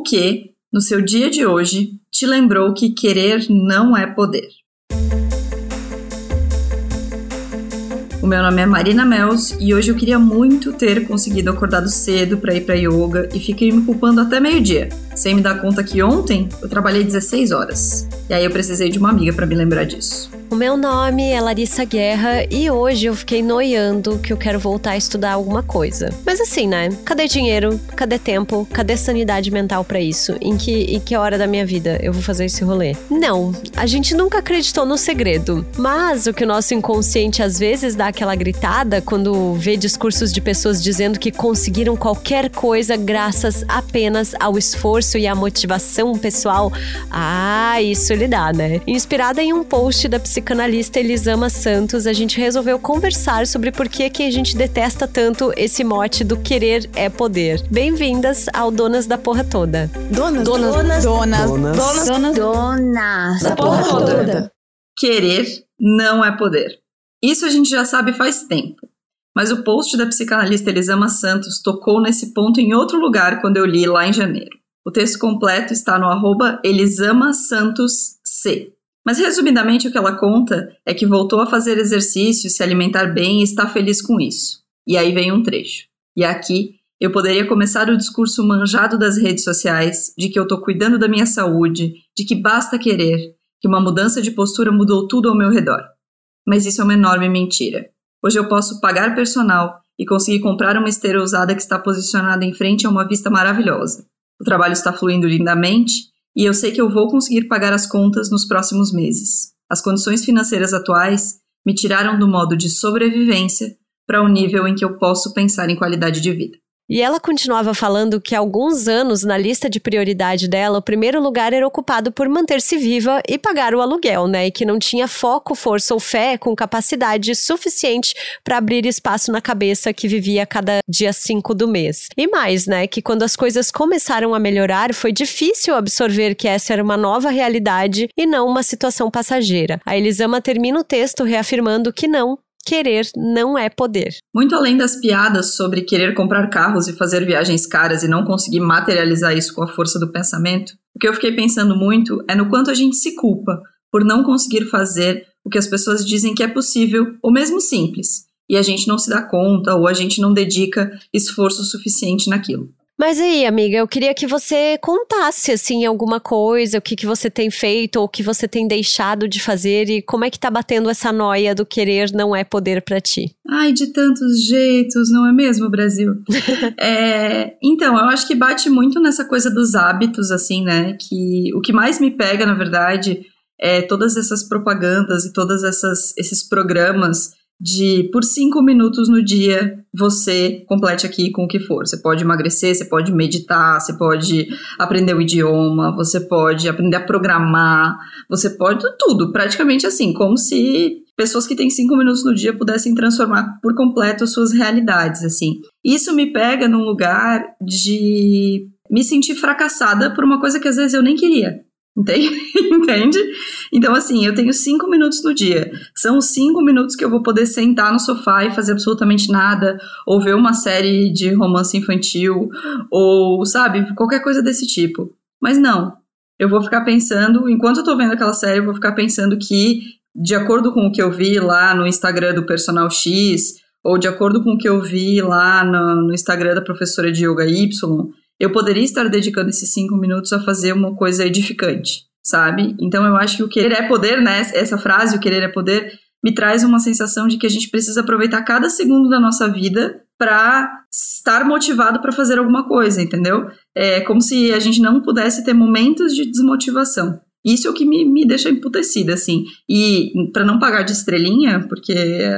O que, no seu dia de hoje, te lembrou que querer não é poder? O meu nome é Marina Mels e hoje eu queria muito ter conseguido acordado cedo para ir para yoga e fiquei me culpando até meio-dia, sem me dar conta que ontem eu trabalhei 16 horas. E aí eu precisei de uma amiga para me lembrar disso. O meu nome é Larissa Guerra e hoje eu fiquei noiando que eu quero voltar a estudar alguma coisa. Mas assim, né? Cadê dinheiro? Cadê tempo? Cadê sanidade mental para isso? Em que, em que hora da minha vida eu vou fazer esse rolê? Não, a gente nunca acreditou no segredo. Mas o que o nosso inconsciente às vezes dá aquela gritada quando vê discursos de pessoas dizendo que conseguiram qualquer coisa graças apenas ao esforço e à motivação pessoal. Ah, isso lhe dá, né? Inspirada em um post da psicologia psicanalista Elisama Santos, a gente resolveu conversar sobre por que, que a gente detesta tanto esse mote do querer é poder. Bem-vindas ao Donas da Porra Toda. Donas, donas, donas, donas, donas, donas, donas da Porra Toda. Querer não é poder. Isso a gente já sabe faz tempo. Mas o post da psicanalista Elisama Santos tocou nesse ponto em outro lugar quando eu li lá em janeiro. O texto completo está no arroba Elisama Santos C. Mas resumidamente o que ela conta é que voltou a fazer exercício, se alimentar bem e está feliz com isso. E aí vem um trecho. E aqui eu poderia começar o discurso manjado das redes sociais de que eu estou cuidando da minha saúde, de que basta querer, que uma mudança de postura mudou tudo ao meu redor. Mas isso é uma enorme mentira. Hoje eu posso pagar personal e conseguir comprar uma esteira usada que está posicionada em frente a uma vista maravilhosa. O trabalho está fluindo lindamente e eu sei que eu vou conseguir pagar as contas nos próximos meses. As condições financeiras atuais me tiraram do modo de sobrevivência para o um nível em que eu posso pensar em qualidade de vida. E ela continuava falando que há alguns anos, na lista de prioridade dela, o primeiro lugar era ocupado por manter-se viva e pagar o aluguel, né? E que não tinha foco, força ou fé com capacidade suficiente para abrir espaço na cabeça que vivia cada dia 5 do mês. E mais, né? Que quando as coisas começaram a melhorar, foi difícil absorver que essa era uma nova realidade e não uma situação passageira. A Elisama termina o texto reafirmando que não, querer não é poder. Muito além das piadas sobre querer comprar carros e fazer viagens caras e não conseguir materializar isso com a força do pensamento, o que eu fiquei pensando muito é no quanto a gente se culpa por não conseguir fazer o que as pessoas dizem que é possível ou mesmo simples, e a gente não se dá conta ou a gente não dedica esforço suficiente naquilo. Mas aí, amiga, eu queria que você contasse, assim, alguma coisa, o que, que você tem feito ou o que você tem deixado de fazer e como é que tá batendo essa noia do querer não é poder para ti. Ai, de tantos jeitos, não é mesmo, Brasil? é, então, eu acho que bate muito nessa coisa dos hábitos, assim, né? Que o que mais me pega, na verdade, é todas essas propagandas e todos esses programas de por cinco minutos no dia você complete aqui com o que for. Você pode emagrecer, você pode meditar, você pode aprender o idioma, você pode aprender a programar, você pode tudo, praticamente assim, como se pessoas que têm cinco minutos no dia pudessem transformar por completo suas realidades, assim. Isso me pega num lugar de me sentir fracassada por uma coisa que às vezes eu nem queria. Entende? Então, assim, eu tenho cinco minutos no dia. São cinco minutos que eu vou poder sentar no sofá e fazer absolutamente nada, ou ver uma série de romance infantil, ou, sabe, qualquer coisa desse tipo. Mas não. Eu vou ficar pensando, enquanto eu tô vendo aquela série, eu vou ficar pensando que, de acordo com o que eu vi lá no Instagram do Personal X, ou de acordo com o que eu vi lá no, no Instagram da professora de Yoga Y, eu poderia estar dedicando esses cinco minutos a fazer uma coisa edificante, sabe? Então eu acho que o querer é poder, né? Essa frase, o querer é poder, me traz uma sensação de que a gente precisa aproveitar cada segundo da nossa vida para estar motivado para fazer alguma coisa, entendeu? É como se a gente não pudesse ter momentos de desmotivação. Isso é o que me, me deixa emputecida, assim. E para não pagar de estrelinha, porque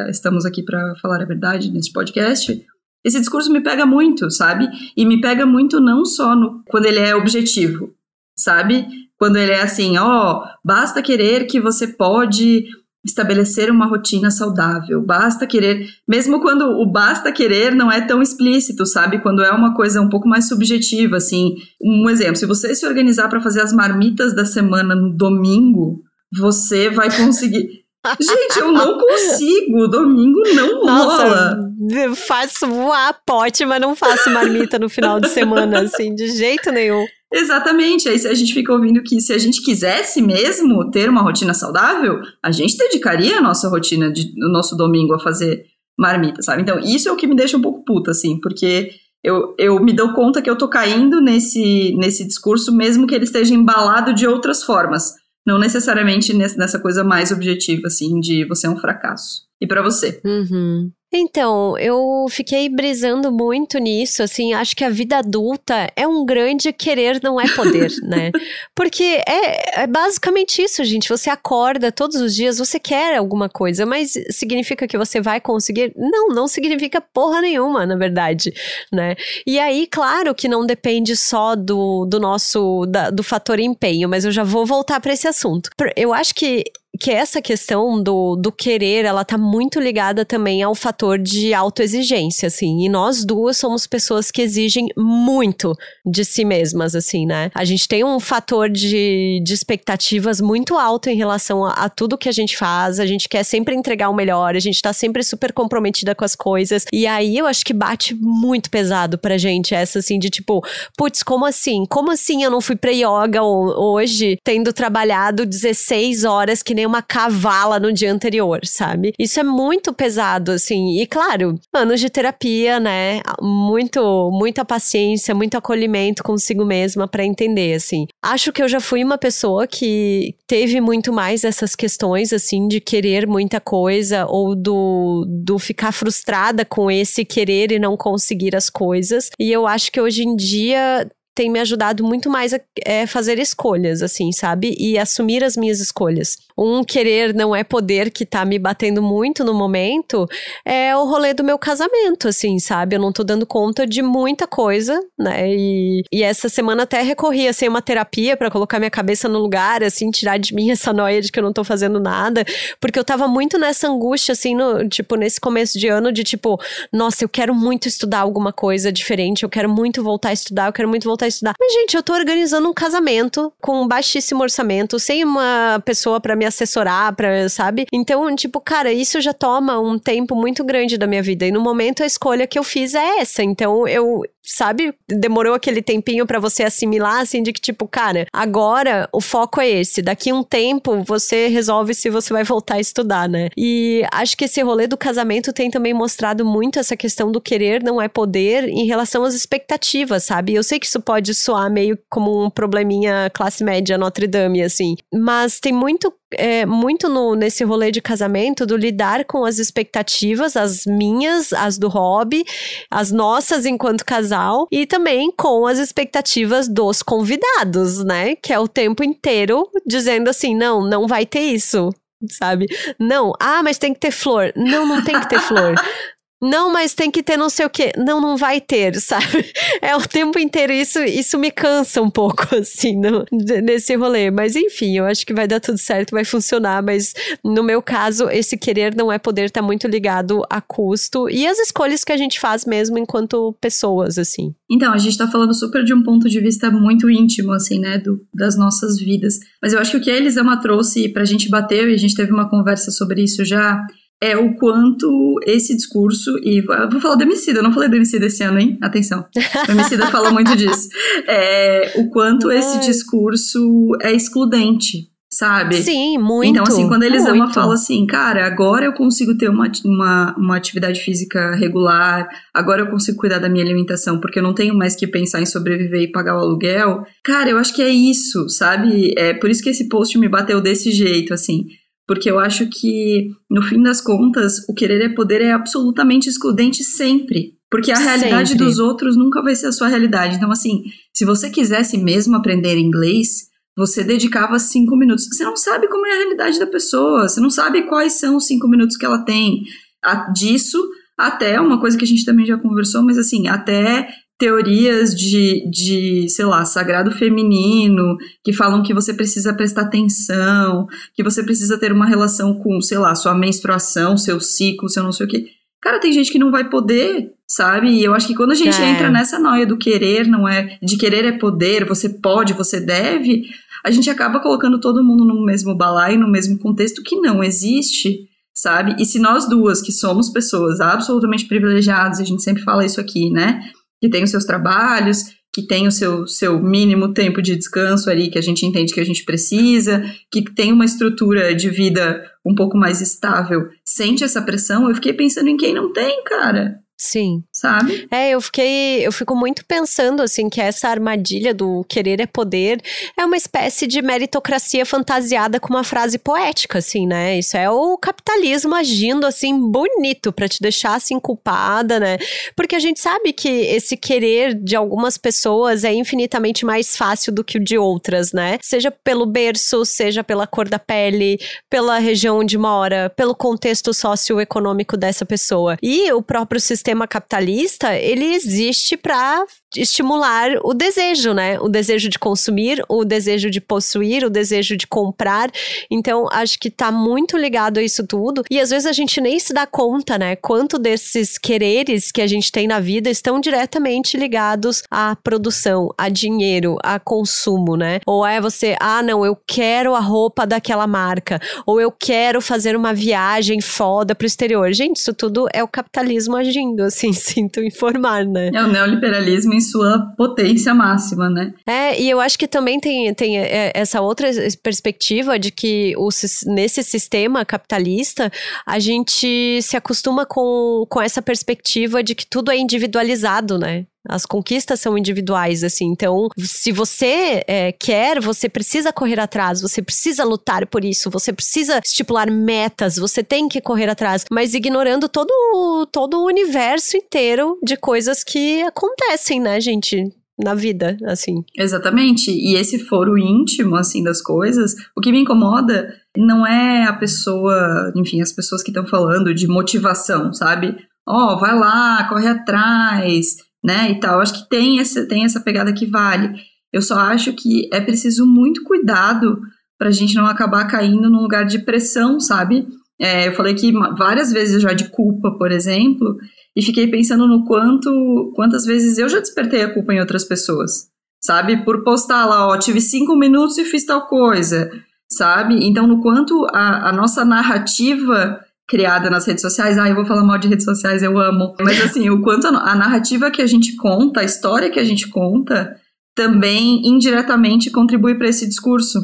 estamos aqui para falar a verdade nesse podcast, esse discurso me pega muito, sabe? E me pega muito não só no, quando ele é objetivo, sabe? Quando ele é assim, ó, oh, basta querer que você pode estabelecer uma rotina saudável, basta querer, mesmo quando o basta querer não é tão explícito, sabe? Quando é uma coisa um pouco mais subjetiva, assim. Um exemplo, se você se organizar para fazer as marmitas da semana no domingo, você vai conseguir Gente, eu não consigo. Domingo não Nossa, rola. Faço voar pote, mas não faço marmita no final de semana, assim, de jeito nenhum. Exatamente. Aí a gente fica ouvindo que se a gente quisesse mesmo ter uma rotina saudável, a gente dedicaria a nossa rotina, de, o nosso domingo a fazer marmita, sabe? Então, isso é o que me deixa um pouco puta, assim, porque eu, eu me dou conta que eu tô caindo nesse, nesse discurso, mesmo que ele esteja embalado de outras formas. Não necessariamente nessa coisa mais objetiva, assim, de você é um fracasso. E para você? Uhum. Então, eu fiquei brisando muito nisso, assim, acho que a vida adulta é um grande querer não é poder, né? Porque é, é, basicamente isso, gente. Você acorda todos os dias, você quer alguma coisa, mas significa que você vai conseguir? Não, não significa porra nenhuma, na verdade, né? E aí, claro que não depende só do, do nosso, da, do fator empenho, mas eu já vou voltar para esse assunto. Eu acho que que essa questão do, do querer, ela tá muito ligada também ao fator de autoexigência, assim. E nós duas somos pessoas que exigem muito de si mesmas, assim, né? A gente tem um fator de, de expectativas muito alto em relação a, a tudo que a gente faz. A gente quer sempre entregar o melhor, a gente tá sempre super comprometida com as coisas. E aí eu acho que bate muito pesado pra gente essa, assim, de tipo, putz, como assim? Como assim eu não fui pra yoga hoje, tendo trabalhado 16 horas que nem nem uma cavala no dia anterior, sabe? Isso é muito pesado, assim. E claro, anos de terapia, né? Muito, muita paciência, muito acolhimento consigo mesma para entender, assim. Acho que eu já fui uma pessoa que teve muito mais essas questões, assim, de querer muita coisa ou do, do ficar frustrada com esse querer e não conseguir as coisas. E eu acho que hoje em dia tem me ajudado muito mais a é, fazer escolhas, assim, sabe? E assumir as minhas escolhas. Um querer não é poder que tá me batendo muito no momento é o rolê do meu casamento, assim, sabe? Eu não tô dando conta de muita coisa, né? E, e essa semana até recorri, assim, a uma terapia para colocar minha cabeça no lugar, assim, tirar de mim essa noia de que eu não tô fazendo nada, porque eu tava muito nessa angústia, assim, no, tipo, nesse começo de ano, de tipo, nossa, eu quero muito estudar alguma coisa diferente, eu quero muito voltar a estudar, eu quero muito voltar a estudar. Mas, gente, eu tô organizando um casamento com um baixíssimo orçamento, sem uma pessoa para me assessorar, pra, sabe? Então, tipo, cara, isso já toma um tempo muito grande da minha vida. E no momento a escolha que eu fiz é essa. Então, eu, sabe? Demorou aquele tempinho para você assimilar, assim, de que, tipo, cara, agora o foco é esse. Daqui um tempo você resolve se você vai voltar a estudar, né? E acho que esse rolê do casamento tem também mostrado muito essa questão do querer não é poder em relação às expectativas, sabe? Eu sei que isso pode soar meio como um probleminha classe média Notre Dame, assim, mas tem muito é, muito no, nesse rolê de casamento do lidar com as expectativas, as minhas, as do hobby, as nossas enquanto casal, e também com as expectativas dos convidados, né? Que é o tempo inteiro dizendo assim: não, não vai ter isso sabe? Não, ah, mas tem que ter flor. Não, não tem que ter flor. Não, mas tem que ter não sei o quê. Não, não vai ter, sabe? É o tempo inteiro. Isso, isso me cansa um pouco, assim, no, nesse rolê. Mas enfim, eu acho que vai dar tudo certo, vai funcionar. Mas no meu caso, esse querer não é poder tá muito ligado a custo e as escolhas que a gente faz mesmo enquanto pessoas, assim. Então, a gente tá falando super de um ponto de vista muito íntimo, assim, né, do, das nossas vidas. Mas eu acho que o que a Elisama trouxe pra gente bater, e a gente teve uma conversa sobre isso já, é o quanto esse discurso, e vou falar do Emicida, eu não falei do Emicida esse ano, hein? Atenção. O Emicida fala muito disso. É, o quanto esse discurso é excludente, sabe? Sim, muito. Então, assim, quando eles ama fala assim, cara, agora eu consigo ter uma, uma, uma atividade física regular, agora eu consigo cuidar da minha alimentação, porque eu não tenho mais que pensar em sobreviver e pagar o aluguel. Cara, eu acho que é isso, sabe? É por isso que esse post me bateu desse jeito, assim porque eu acho que, no fim das contas, o querer é poder é absolutamente excludente sempre. Porque a realidade sempre. dos outros nunca vai ser a sua realidade. Então, assim, se você quisesse mesmo aprender inglês, você dedicava cinco minutos. Você não sabe como é a realidade da pessoa, você não sabe quais são os cinco minutos que ela tem. A, disso até uma coisa que a gente também já conversou, mas assim, até teorias de, de, sei lá, sagrado feminino, que falam que você precisa prestar atenção, que você precisa ter uma relação com, sei lá, sua menstruação, seu ciclo, seu não sei o quê. Cara, tem gente que não vai poder, sabe? E eu acho que quando a gente é. entra nessa noia do querer, não é, de querer é poder, você pode, você deve, a gente acaba colocando todo mundo no mesmo balaio, no mesmo contexto que não existe, sabe? E se nós duas, que somos pessoas absolutamente privilegiadas, a gente sempre fala isso aqui, né? Que tem os seus trabalhos, que tem o seu, seu mínimo tempo de descanso ali, que a gente entende que a gente precisa, que tem uma estrutura de vida um pouco mais estável, sente essa pressão, eu fiquei pensando em quem não tem, cara. Sim. Sabe? É, eu fiquei. Eu fico muito pensando, assim, que essa armadilha do querer é poder é uma espécie de meritocracia fantasiada com uma frase poética, assim, né? Isso é o capitalismo agindo, assim, bonito para te deixar, assim, culpada, né? Porque a gente sabe que esse querer de algumas pessoas é infinitamente mais fácil do que o de outras, né? Seja pelo berço, seja pela cor da pele, pela região onde mora, pelo contexto socioeconômico dessa pessoa. E o próprio sistema sistema capitalista, ele existe para estimular o desejo, né? O desejo de consumir, o desejo de possuir, o desejo de comprar. Então, acho que tá muito ligado a isso tudo. E às vezes a gente nem se dá conta, né? Quanto desses quereres que a gente tem na vida estão diretamente ligados à produção, a dinheiro, a consumo, né? Ou é você, ah, não, eu quero a roupa daquela marca, ou eu quero fazer uma viagem foda pro exterior. Gente, isso tudo é o capitalismo agindo assim, sinto informar, né? É o neoliberalismo sua potência máxima, né? É, e eu acho que também tem, tem é, essa outra perspectiva de que o, nesse sistema capitalista a gente se acostuma com, com essa perspectiva de que tudo é individualizado, né? As conquistas são individuais, assim. Então, se você é, quer, você precisa correr atrás, você precisa lutar por isso, você precisa estipular metas, você tem que correr atrás, mas ignorando todo, todo o universo inteiro de coisas que acontecem, né, gente? na vida, assim. Exatamente. E esse foro íntimo, assim, das coisas, o que me incomoda não é a pessoa, enfim, as pessoas que estão falando de motivação, sabe? Ó, oh, vai lá, corre atrás, né, e tal. Acho que tem essa, tem essa pegada que vale. Eu só acho que é preciso muito cuidado para a gente não acabar caindo num lugar de pressão, sabe? É, eu falei que várias vezes já de culpa, por exemplo, e fiquei pensando no quanto, quantas vezes eu já despertei a culpa em outras pessoas, sabe? Por postar lá, ó, tive cinco minutos e fiz tal coisa, sabe? Então, no quanto a, a nossa narrativa criada nas redes sociais. Ah, eu vou falar mal de redes sociais, eu amo. Mas assim, o quanto a, narrativa que a gente conta, a história que a gente conta, também indiretamente contribui para esse discurso,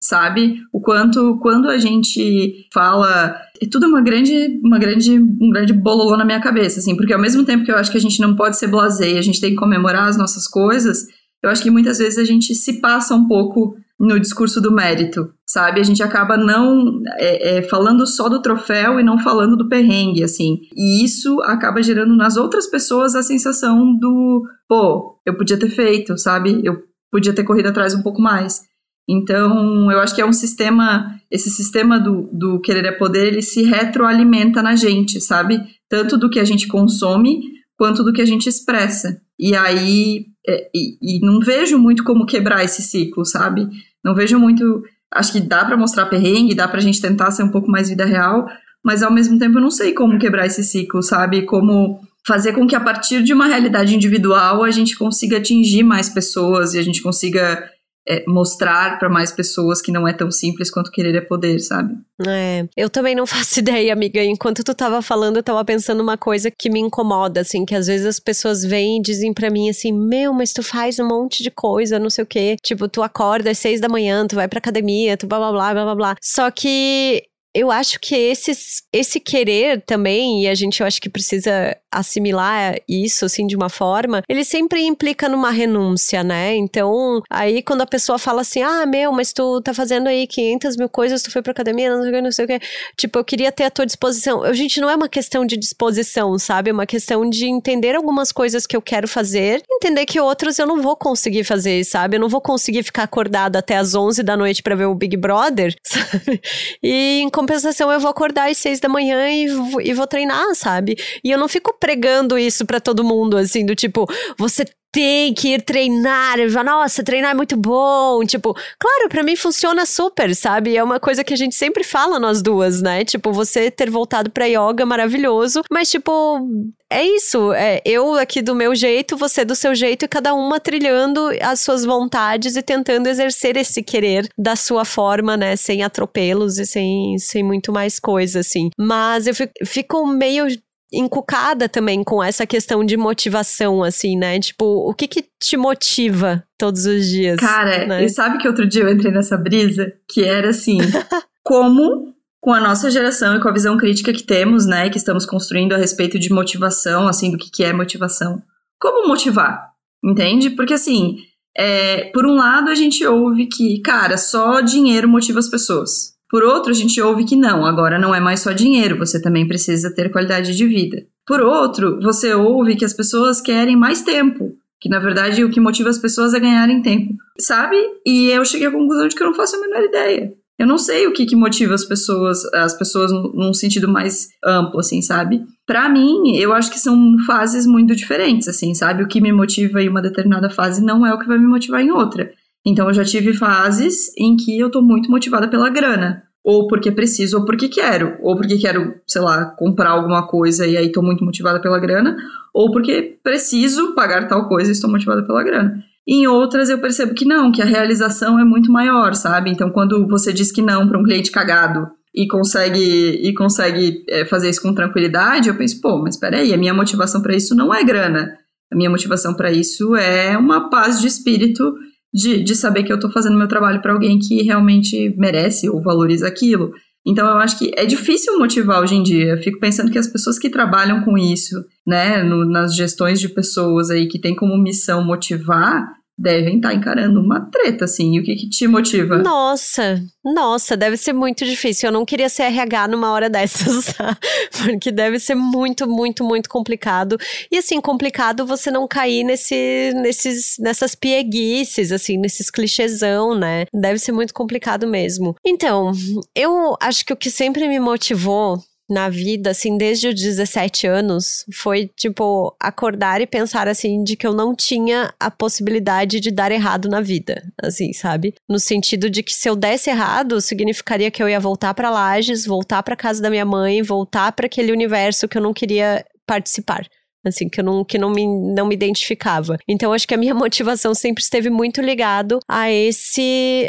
sabe? O quanto quando a gente fala, é tudo uma grande, uma grande, um grande bololô na minha cabeça, assim, porque ao mesmo tempo que eu acho que a gente não pode ser blasé, a gente tem que comemorar as nossas coisas, eu acho que muitas vezes a gente se passa um pouco no discurso do mérito, sabe? A gente acaba não é, é, falando só do troféu e não falando do perrengue, assim. E isso acaba gerando nas outras pessoas a sensação do, pô, eu podia ter feito, sabe? Eu podia ter corrido atrás um pouco mais. Então, eu acho que é um sistema, esse sistema do, do querer é poder, ele se retroalimenta na gente, sabe? Tanto do que a gente consome, quanto do que a gente expressa. E aí, é, e, e, não vejo muito como quebrar esse ciclo, sabe? Não vejo muito. Acho que dá para mostrar perrengue, dá pra gente tentar ser um pouco mais vida real, mas ao mesmo tempo eu não sei como quebrar esse ciclo, sabe? Como fazer com que a partir de uma realidade individual a gente consiga atingir mais pessoas e a gente consiga é, mostrar para mais pessoas que não é tão simples quanto querer é poder, sabe? É, eu também não faço ideia, amiga. Enquanto tu tava falando, eu tava pensando uma coisa que me incomoda, assim, que às vezes as pessoas vêm e dizem para mim assim: Meu, mas tu faz um monte de coisa, não sei o quê. Tipo, tu acorda às seis da manhã, tu vai pra academia, tu blá blá blá blá blá blá. Só que eu acho que esses, esse querer também, e a gente eu acho que precisa assimilar isso, assim, de uma forma, ele sempre implica numa renúncia, né? Então, aí quando a pessoa fala assim, ah, meu, mas tu tá fazendo aí 500 mil coisas, tu foi pra academia, não sei o que, não sei o. Tipo, eu queria ter a tua disposição. Eu, gente, não é uma questão de disposição, sabe? É uma questão de entender algumas coisas que eu quero fazer, entender que outras eu não vou conseguir fazer, sabe? Eu não vou conseguir ficar acordada até as 11 da noite para ver o Big Brother, sabe? E em compensação, eu vou acordar às 6 da manhã e, e vou treinar, sabe? E eu não fico pregando isso para todo mundo, assim, do tipo, você tem que ir treinar. Eu Nossa, treinar é muito bom. Tipo, claro, para mim funciona super, sabe? É uma coisa que a gente sempre fala nós duas, né? Tipo, você ter voltado pra yoga maravilhoso, mas tipo, é isso. É, eu aqui do meu jeito, você do seu jeito, e cada uma trilhando as suas vontades e tentando exercer esse querer da sua forma, né? Sem atropelos e sem, sem muito mais coisa, assim. Mas eu fico, fico meio encucada também com essa questão de motivação, assim, né? Tipo, o que que te motiva todos os dias? Cara, né? e sabe que outro dia eu entrei nessa brisa? Que era assim, como com a nossa geração e com a visão crítica que temos, né, que estamos construindo a respeito de motivação, assim, do que, que é motivação. Como motivar? Entende? Porque assim, é, por um lado a gente ouve que, cara, só dinheiro motiva as pessoas. Por outro, a gente ouve que não, agora não é mais só dinheiro, você também precisa ter qualidade de vida. Por outro, você ouve que as pessoas querem mais tempo, que na verdade o que motiva as pessoas é ganharem tempo, sabe? E eu cheguei à conclusão de que eu não faço a menor ideia. Eu não sei o que, que motiva as pessoas, as pessoas num sentido mais amplo, assim, sabe? Para mim, eu acho que são fases muito diferentes, assim, sabe? O que me motiva em uma determinada fase não é o que vai me motivar em outra. Então, eu já tive fases em que eu tô muito motivada pela grana. Ou porque preciso, ou porque quero. Ou porque quero, sei lá, comprar alguma coisa e aí tô muito motivada pela grana. Ou porque preciso pagar tal coisa e estou motivada pela grana. Em outras eu percebo que não, que a realização é muito maior, sabe? Então, quando você diz que não para um cliente cagado e consegue e consegue é, fazer isso com tranquilidade, eu penso, pô, mas peraí, a minha motivação para isso não é grana. A minha motivação para isso é uma paz de espírito de, de saber que eu estou fazendo meu trabalho para alguém que realmente merece ou valoriza aquilo. Então eu acho que é difícil motivar hoje em dia. Eu fico pensando que as pessoas que trabalham com isso, né, no, nas gestões de pessoas aí que tem como missão motivar, devem estar tá encarando uma treta, assim. E o que, que te motiva? Nossa, nossa, deve ser muito difícil. Eu não queria ser RH numa hora dessas, tá? Porque deve ser muito, muito, muito complicado. E assim, complicado você não cair nesse, nesses, nessas pieguices, assim, nesses clichêsão, né? Deve ser muito complicado mesmo. Então, eu acho que o que sempre me motivou na vida, assim, desde os 17 anos, foi, tipo, acordar e pensar, assim, de que eu não tinha a possibilidade de dar errado na vida, assim, sabe? No sentido de que se eu desse errado, significaria que eu ia voltar para Lages, voltar para casa da minha mãe, voltar para aquele universo que eu não queria participar assim, que eu não, que não, me, não me identificava. Então, acho que a minha motivação sempre esteve muito ligado a esse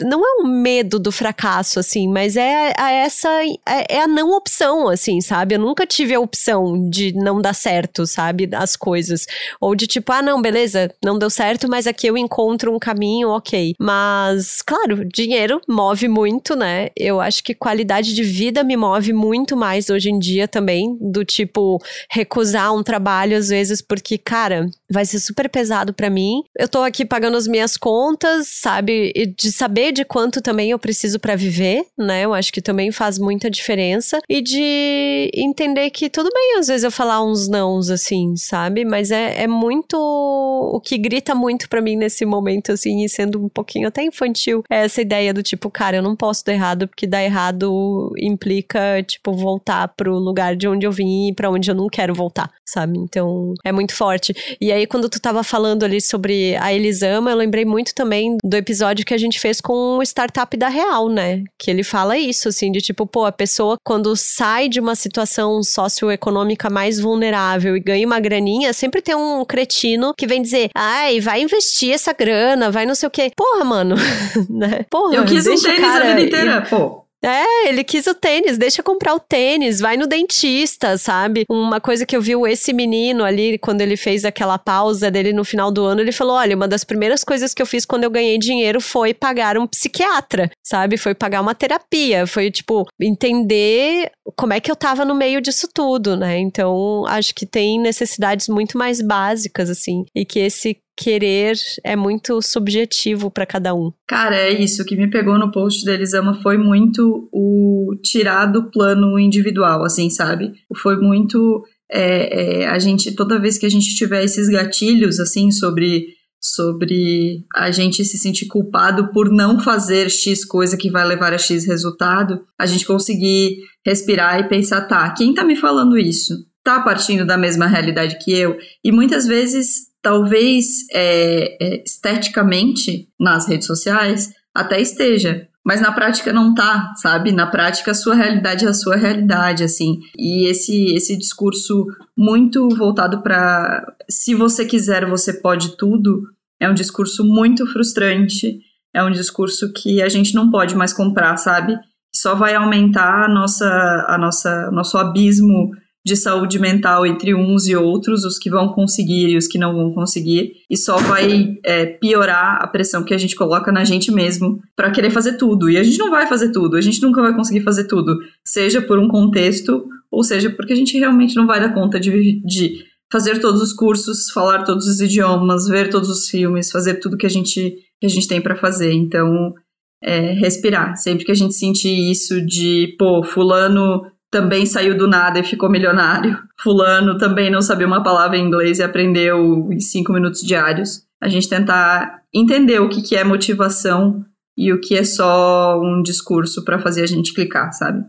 não é um medo do fracasso, assim, mas é a, essa é, é, a não opção, assim, sabe? Eu nunca tive a opção de não dar certo, sabe? As coisas. Ou de tipo, ah, não, beleza, não deu certo, mas aqui eu encontro um caminho, ok. Mas, claro, dinheiro move muito, né? Eu acho que qualidade de vida me move muito mais hoje em dia também, do tipo, recusar um trabalho às vezes, porque, cara, vai ser super pesado para mim. Eu tô aqui pagando as minhas contas, sabe? E de saber de quanto também eu preciso para viver, né? Eu acho que também faz muita diferença. E de entender que tudo bem, às vezes, eu falar uns nãos, assim, sabe? Mas é, é muito. O que grita muito para mim nesse momento, assim, e sendo um pouquinho até infantil, é essa ideia do tipo, cara, eu não posso dar errado, porque dar errado implica, tipo, voltar pro lugar de onde eu vim e pra onde eu não quero voltar, sabe? Então, é muito forte. E aí, quando tu tava falando ali sobre a Elisama, eu lembrei muito também do episódio que a gente fez com com o startup da Real, né? Que ele fala isso, assim, de tipo, pô, a pessoa quando sai de uma situação socioeconômica mais vulnerável e ganha uma graninha, sempre tem um cretino que vem dizer, ai, vai investir essa grana, vai não sei o quê. Porra, mano, né? Porra, Eu quis um tênis a vida inteira, pô. É, ele quis o tênis, deixa comprar o tênis, vai no dentista, sabe? Uma coisa que eu vi esse menino ali, quando ele fez aquela pausa dele no final do ano, ele falou: olha, uma das primeiras coisas que eu fiz quando eu ganhei dinheiro foi pagar um psiquiatra, sabe? Foi pagar uma terapia, foi tipo, entender como é que eu tava no meio disso tudo, né? Então, acho que tem necessidades muito mais básicas, assim, e que esse querer é muito subjetivo para cada um. Cara, é isso. O que me pegou no post da Elisama foi muito o tirar do plano individual, assim, sabe? Foi muito. É, é, a gente, toda vez que a gente tiver esses gatilhos, assim, sobre sobre a gente se sentir culpado por não fazer X coisa que vai levar a X resultado, a gente conseguir respirar e pensar, tá, quem tá me falando isso? Tá partindo da mesma realidade que eu? E muitas vezes talvez é, é, esteticamente nas redes sociais até esteja, mas na prática não tá, sabe? Na prática a sua realidade é a sua realidade, assim. E esse esse discurso muito voltado para se você quiser você pode tudo é um discurso muito frustrante, é um discurso que a gente não pode mais comprar, sabe? Só vai aumentar a nossa a nossa nosso abismo de saúde mental entre uns e outros, os que vão conseguir e os que não vão conseguir, e só vai é, piorar a pressão que a gente coloca na gente mesmo para querer fazer tudo. E a gente não vai fazer tudo, a gente nunca vai conseguir fazer tudo, seja por um contexto, ou seja porque a gente realmente não vai dar conta de, de fazer todos os cursos, falar todos os idiomas, ver todos os filmes, fazer tudo que a gente, que a gente tem para fazer. Então, é, respirar. Sempre que a gente sentir isso de, pô, fulano também saiu do nada e ficou milionário. Fulano também não sabia uma palavra em inglês e aprendeu em cinco minutos diários. A gente tentar entender o que, que é motivação e o que é só um discurso para fazer a gente clicar, sabe?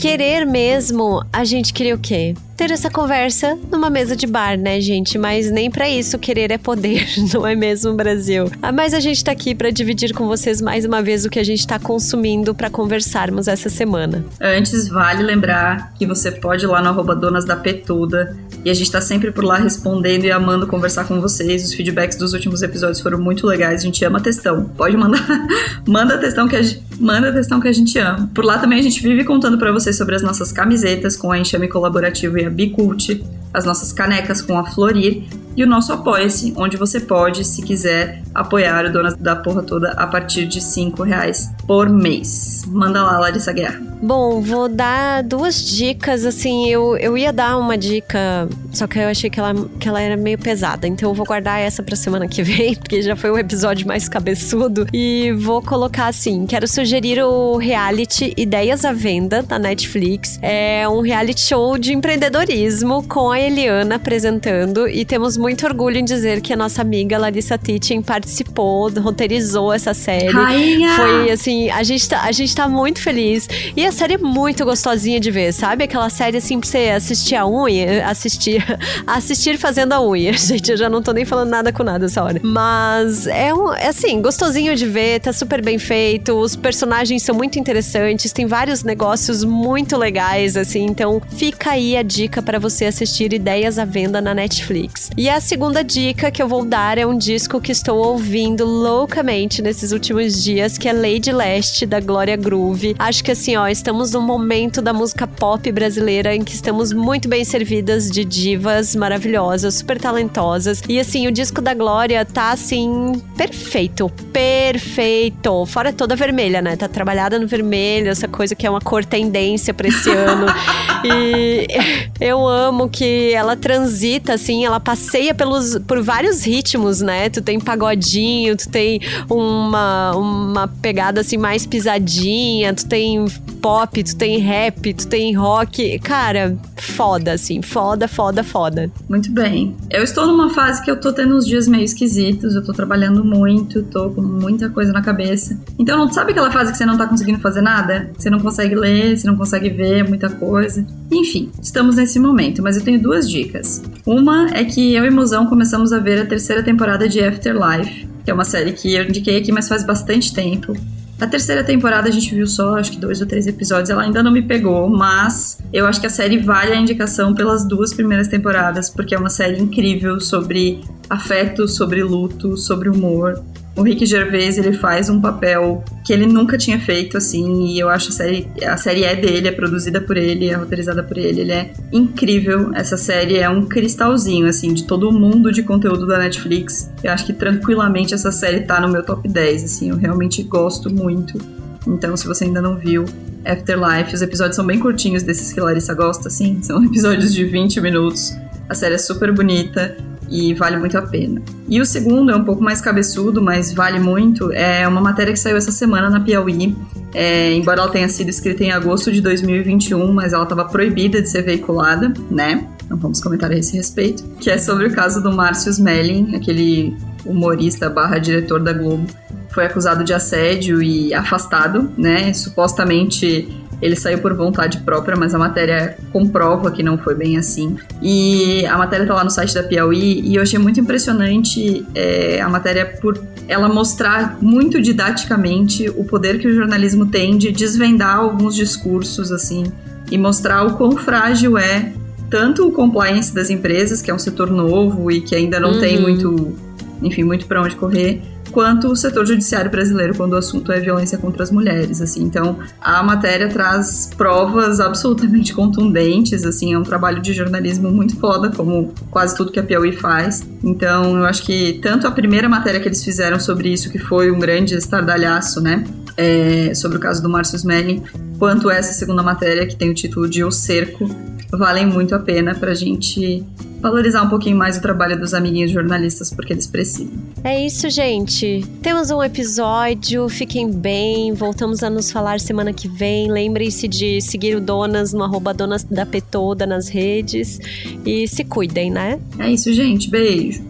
Querer mesmo, a gente queria o quê? ter essa conversa numa mesa de bar, né, gente? Mas nem para isso querer é poder, não é mesmo, Brasil? Ah, mas a gente tá aqui para dividir com vocês mais uma vez o que a gente tá consumindo para conversarmos essa semana. Antes, vale lembrar que você pode ir lá no Donas da Petuda e a gente tá sempre por lá respondendo e amando conversar com vocês. Os feedbacks dos últimos episódios foram muito legais. A gente ama textão. Pode mandar. manda textão que a gente. Manda textão que a gente ama. Por lá também a gente vive contando para vocês sobre as nossas camisetas com a enxame colaborativo e a Bicult, as nossas canecas com a Florir e o nosso Apoia-se, onde você pode, se quiser, apoiar o Dona da Porra Toda a partir de 5 reais por mês. Manda lá, Larissa Guerra. Bom, vou dar duas dicas, assim, eu, eu ia dar uma dica, só que eu achei que ela, que ela era meio pesada, então eu vou guardar essa pra semana que vem, porque já foi o um episódio mais cabeçudo, e vou colocar assim, quero sugerir o reality Ideias à Venda, da Netflix, é um reality show de empreendedorismo com a Eliana apresentando, e temos muito orgulho em dizer que a nossa amiga Larissa Titchen participou, roteirizou essa série. Rainha! Foi assim, a gente, tá, a gente tá muito feliz. E a série é muito gostosinha de ver, sabe? Aquela série assim pra você assistir a unha, assistir, assistir fazendo a unha. Gente, eu já não tô nem falando nada com nada essa hora. Mas é, um, é assim, gostosinho de ver, tá super bem feito, os personagens são muito interessantes, tem vários negócios muito legais, assim. Então fica aí a dica para você assistir Ideias à Venda na Netflix. E a segunda dica que eu vou dar é um disco que estou ouvindo loucamente nesses últimos dias, que é Lady Leste, da Glória Groove. Acho que assim, ó, estamos num momento da música pop brasileira em que estamos muito bem servidas de divas maravilhosas, super talentosas. E assim, o disco da Glória tá assim, perfeito, perfeito. Fora toda vermelha, né? Tá trabalhada no vermelho, essa coisa que é uma cor tendência pra esse ano. E eu amo que ela transita, assim, ela passeia pelos, por vários ritmos, né? Tu tem pagodinho, tu tem uma, uma pegada assim mais pisadinha, tu tem pop, tu tem rap, tu tem rock. Cara, foda, assim, foda, foda, foda. Muito bem. Eu estou numa fase que eu tô tendo uns dias meio esquisitos, eu tô trabalhando muito, tô com muita coisa na cabeça. Então, sabe aquela fase que você não tá conseguindo fazer nada? Você não consegue ler, você não consegue ver muita coisa. Enfim, estamos nesse momento, mas eu tenho duas dicas. Uma é que eu e Mozão começamos a ver a terceira temporada de Afterlife, que é uma série que eu indiquei aqui, mas faz bastante tempo. A terceira temporada a gente viu só, acho que dois ou três episódios, ela ainda não me pegou, mas eu acho que a série vale a indicação pelas duas primeiras temporadas, porque é uma série incrível sobre afeto, sobre luto, sobre humor o Rick Gervais ele faz um papel que ele nunca tinha feito assim e eu acho a série a série é dele é produzida por ele é roteirizada por ele ele é incrível. Essa série é um cristalzinho assim de todo o mundo de conteúdo da Netflix. Eu acho que tranquilamente essa série tá no meu top 10 assim eu realmente gosto muito. Então se você ainda não viu Afterlife os episódios são bem curtinhos desses que Larissa gosta assim são episódios de 20 minutos. A série é super bonita e vale muito a pena. E o segundo é um pouco mais cabeçudo, mas vale muito. É uma matéria que saiu essa semana na Piauí. É, embora ela tenha sido escrita em agosto de 2021, mas ela estava proibida de ser veiculada, né? Não vamos comentar a esse respeito. Que é sobre o caso do Márcio Smelling, aquele humorista barra diretor da Globo. Foi acusado de assédio e afastado, né? Supostamente ele saiu por vontade própria, mas a matéria comprova que não foi bem assim. E a matéria tá lá no site da Piauí e eu achei muito impressionante é, a matéria por ela mostrar muito didaticamente o poder que o jornalismo tem de desvendar alguns discursos, assim, e mostrar o quão frágil é tanto o compliance das empresas, que é um setor novo e que ainda não uhum. tem muito, enfim, muito para onde correr, quanto o setor judiciário brasileiro quando o assunto é violência contra as mulheres, assim. Então, a matéria traz provas absolutamente contundentes, assim, é um trabalho de jornalismo muito foda, como quase tudo que a Piauí faz. Então, eu acho que tanto a primeira matéria que eles fizeram sobre isso, que foi um grande estardalhaço, né, é, sobre o caso do Márcio Smelling, quanto essa segunda matéria, que tem o título de O Cerco, valem muito a pena pra gente valorizar um pouquinho mais o trabalho dos amiguinhos jornalistas, porque eles precisam. É isso, gente. Temos um episódio, fiquem bem, voltamos a nos falar semana que vem. Lembrem-se de seguir o Donas no arroba Donas da Petoda nas redes e se cuidem, né? É isso, gente. Beijo.